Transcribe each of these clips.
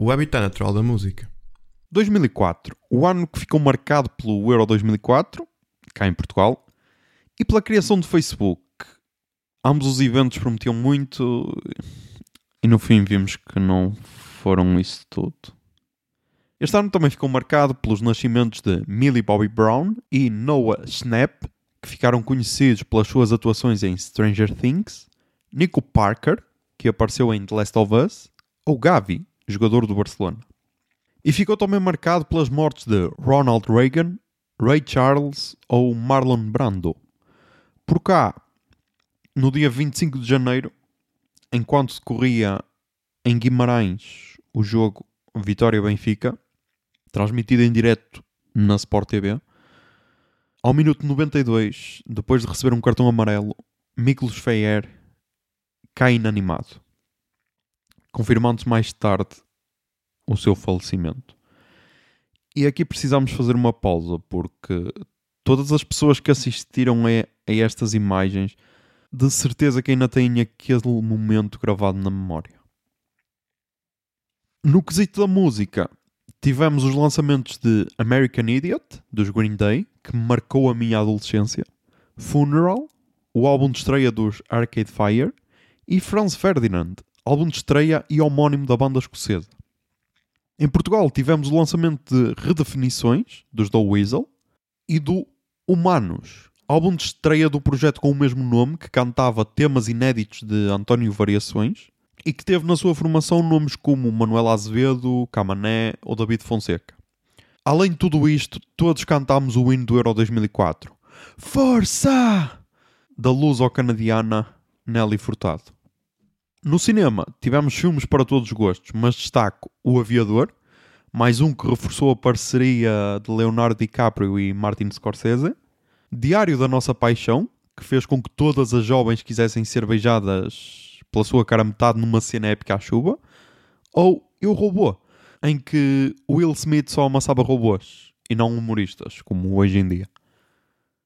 O habitat natural da música. 2004, o ano que ficou marcado pelo Euro 2004, cá em Portugal, e pela criação do Facebook. Ambos os eventos prometiam muito e no fim vimos que não foram isso tudo. Este ano também ficou marcado pelos nascimentos de Millie Bobby Brown e Noah Schnapp, que ficaram conhecidos pelas suas atuações em Stranger Things, Nico Parker, que apareceu em The Last of Us, ou Gavi, jogador do Barcelona. E ficou também marcado pelas mortes de Ronald Reagan, Ray Charles ou Marlon Brando. Por cá, no dia 25 de janeiro, enquanto se corria em Guimarães o jogo Vitória-Benfica, transmitido em direto na Sport TV, ao minuto 92, depois de receber um cartão amarelo, Miklos Feyer cai inanimado, confirmando-se mais tarde o seu falecimento. E aqui precisamos fazer uma pausa, porque todas as pessoas que assistiram a, a estas imagens, de certeza que ainda têm aquele momento gravado na memória. No quesito da música, tivemos os lançamentos de American Idiot, dos Green Day, que marcou a minha adolescência, Funeral, o álbum de estreia dos Arcade Fire, e Franz Ferdinand, álbum de estreia e homónimo da banda escocesa. Em Portugal tivemos o lançamento de Redefinições, dos The Weasel, e do Humanos, álbum de estreia do projeto com o mesmo nome, que cantava temas inéditos de António Variações, e que teve na sua formação nomes como Manuel Azevedo, Camané ou David Fonseca. Além de tudo isto, todos cantámos o hino do Euro 2004. Força! Da luz ao canadiana Nelly Furtado. No cinema, tivemos filmes para todos os gostos, mas destaco O Aviador, mais um que reforçou a parceria de Leonardo DiCaprio e Martin Scorsese, Diário da Nossa Paixão, que fez com que todas as jovens quisessem ser beijadas pela sua cara metade numa cena épica à chuva, ou Eu Robô, em que Will Smith só amassava robôs e não humoristas, como hoje em dia.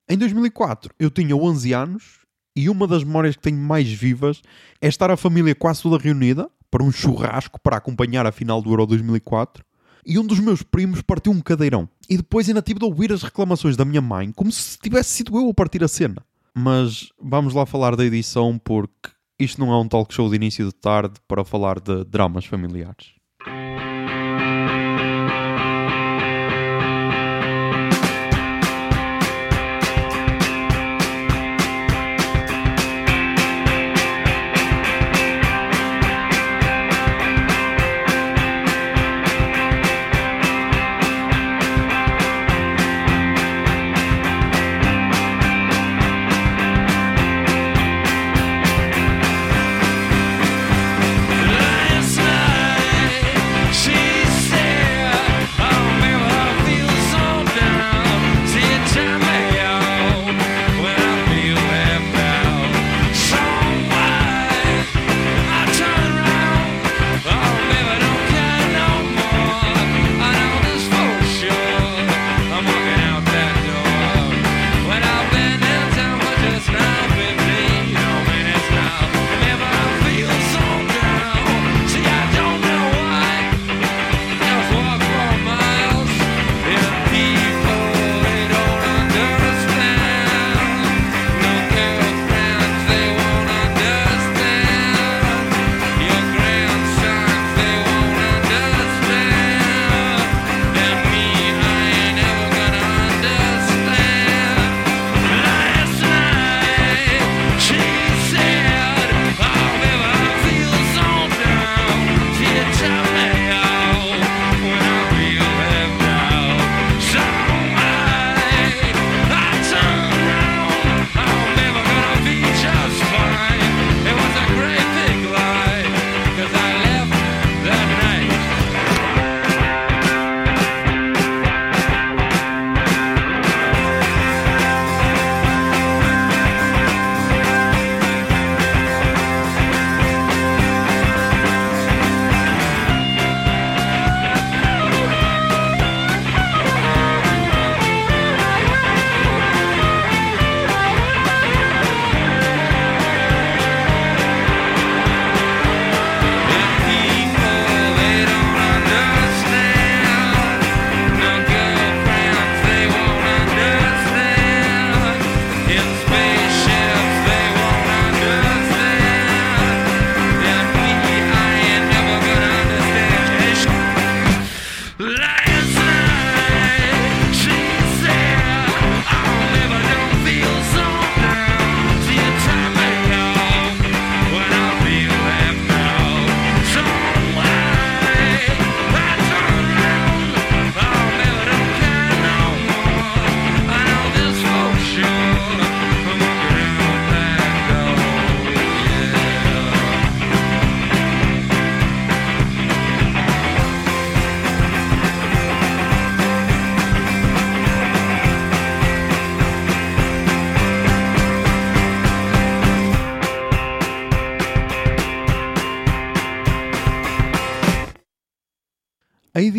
Em 2004, eu tinha 11 anos e uma das memórias que tenho mais vivas é estar a família quase toda reunida para um churrasco para acompanhar a final do Euro 2004 e um dos meus primos partiu um cadeirão. E depois ainda tive de ouvir as reclamações da minha mãe como se tivesse sido eu a partir a cena. Mas vamos lá falar da edição porque isto não é um talk show de início de tarde para falar de dramas familiares.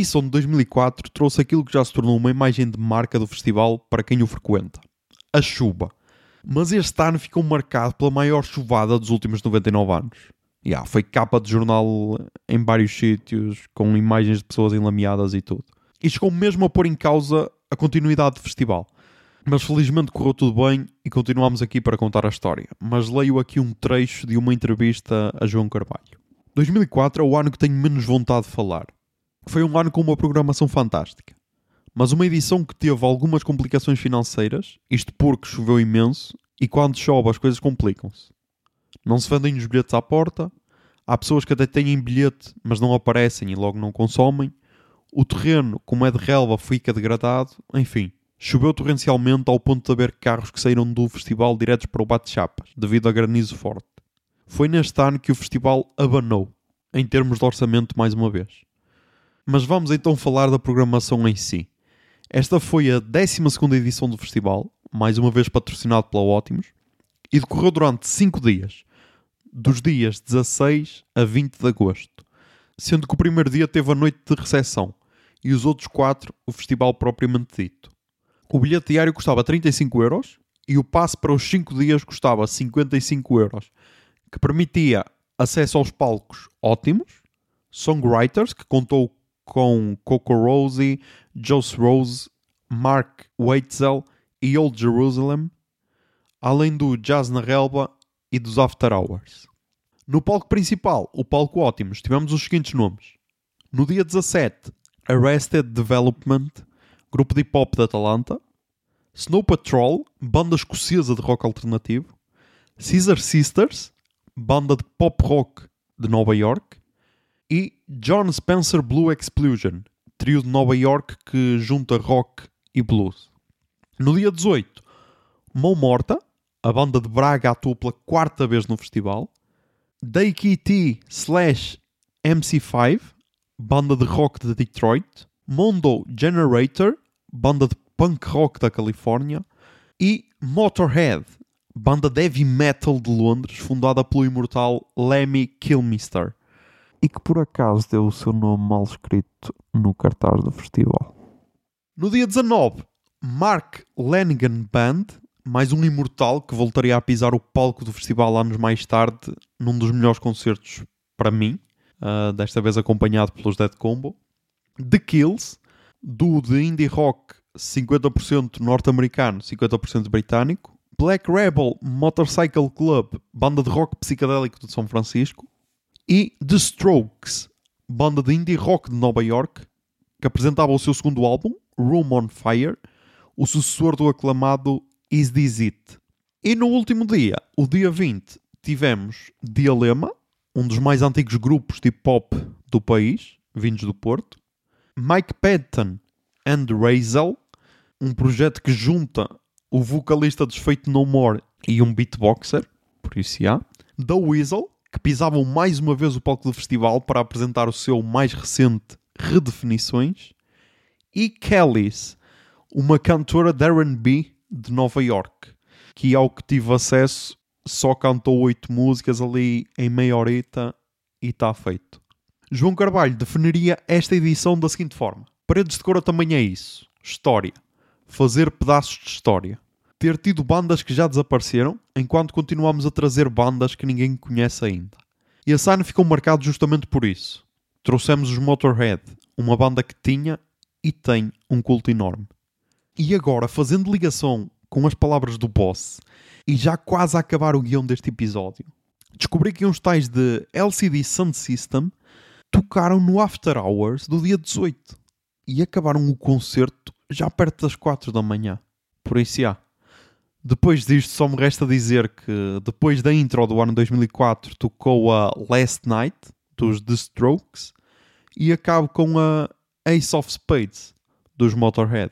Edição de 2004 trouxe aquilo que já se tornou uma imagem de marca do festival para quem o frequenta: a chuva. Mas este ano ficou marcado pela maior chuvada dos últimos 99 anos. Yeah, foi capa de jornal em vários sítios, com imagens de pessoas enlameadas e tudo. E chegou mesmo a pôr em causa a continuidade do festival. Mas felizmente correu tudo bem e continuamos aqui para contar a história. Mas leio aqui um trecho de uma entrevista a João Carvalho. 2004 é o ano que tenho menos vontade de falar. Foi um ano com uma programação fantástica. Mas uma edição que teve algumas complicações financeiras, isto porque choveu imenso e quando chove as coisas complicam-se. Não se vendem os bilhetes à porta, há pessoas que até têm bilhete mas não aparecem e logo não consomem, o terreno, como é de relva, fica degradado, enfim. Choveu torrencialmente ao ponto de haver carros que saíram do festival diretos para o bate-chapas, devido a granizo forte. Foi neste ano que o festival abanou, em termos de orçamento mais uma vez. Mas vamos então falar da programação em si. Esta foi a 12 edição do festival, mais uma vez patrocinado pela Ótimos, e decorreu durante 5 dias, dos dias 16 a 20 de agosto, sendo que o primeiro dia teve a noite de recepção e os outros 4 o festival propriamente dito. O bilhete diário custava 35 euros e o passe para os 5 dias custava 55 euros, que permitia acesso aos palcos ótimos, songwriters, que contou com Coco Rosie, Joss Rose, Mark Waitzel e Old Jerusalem, além do Jazz na Relva e dos After Hours. No palco principal, o palco Ótimos, tivemos os seguintes nomes. No dia 17, Arrested Development, grupo de hip hop da Atalanta. Snow Patrol, banda escocesa de rock alternativo. Caesar Sisters, banda de pop rock de Nova York. E John Spencer Blue Explosion, trio de Nova York que junta rock e blues. No dia 18, Mão Morta, a banda de Braga atuou pela quarta vez no festival. T slash MC5, banda de rock de Detroit. Mondo Generator, banda de punk rock da Califórnia. E Motorhead, banda de heavy metal de Londres, fundada pelo imortal Lemmy Kilmister. E que por acaso deu o seu nome mal escrito no cartaz do festival. No dia 19, Mark Lanigan Band, mais um imortal que voltaria a pisar o palco do festival anos mais tarde, num dos melhores concertos para mim, uh, desta vez acompanhado pelos Dead Combo. The Kills, do de indie rock 50% norte-americano, 50% britânico. Black Rebel Motorcycle Club, banda de rock psicadélico de São Francisco. E The Strokes, banda de indie rock de Nova York, que apresentava o seu segundo álbum, Room on Fire, o sucessor do aclamado Is This It? E no último dia, o dia 20, tivemos Dialema, um dos mais antigos grupos de pop do país, vindos do Porto. Mike Patton and Razel, um projeto que junta o vocalista desfeito No More e um beatboxer, por isso há. The Weasel, que pisavam mais uma vez o palco do festival para apresentar o seu mais recente Redefinições. E Kellys, uma cantora de R&B de Nova York, que ao que tive acesso só cantou oito músicas ali em meia horita e está feito. João Carvalho definiria esta edição da seguinte forma: Paredes de Cora também é isso. História. Fazer pedaços de história. Ter tido bandas que já desapareceram, enquanto continuamos a trazer bandas que ninguém conhece ainda. E a Sign ficou marcado justamente por isso. Trouxemos os Motorhead, uma banda que tinha e tem um culto enorme. E agora, fazendo ligação com as palavras do boss e já quase a acabar o guião deste episódio, descobri que uns tais de LCD Sound System tocaram no After Hours do dia 18 e acabaram o concerto já perto das 4 da manhã. Por isso, há. Depois disto, só me resta dizer que depois da intro do ano 2004 tocou a Last Night dos The Strokes e acabo com a Ace of Spades dos Motorhead.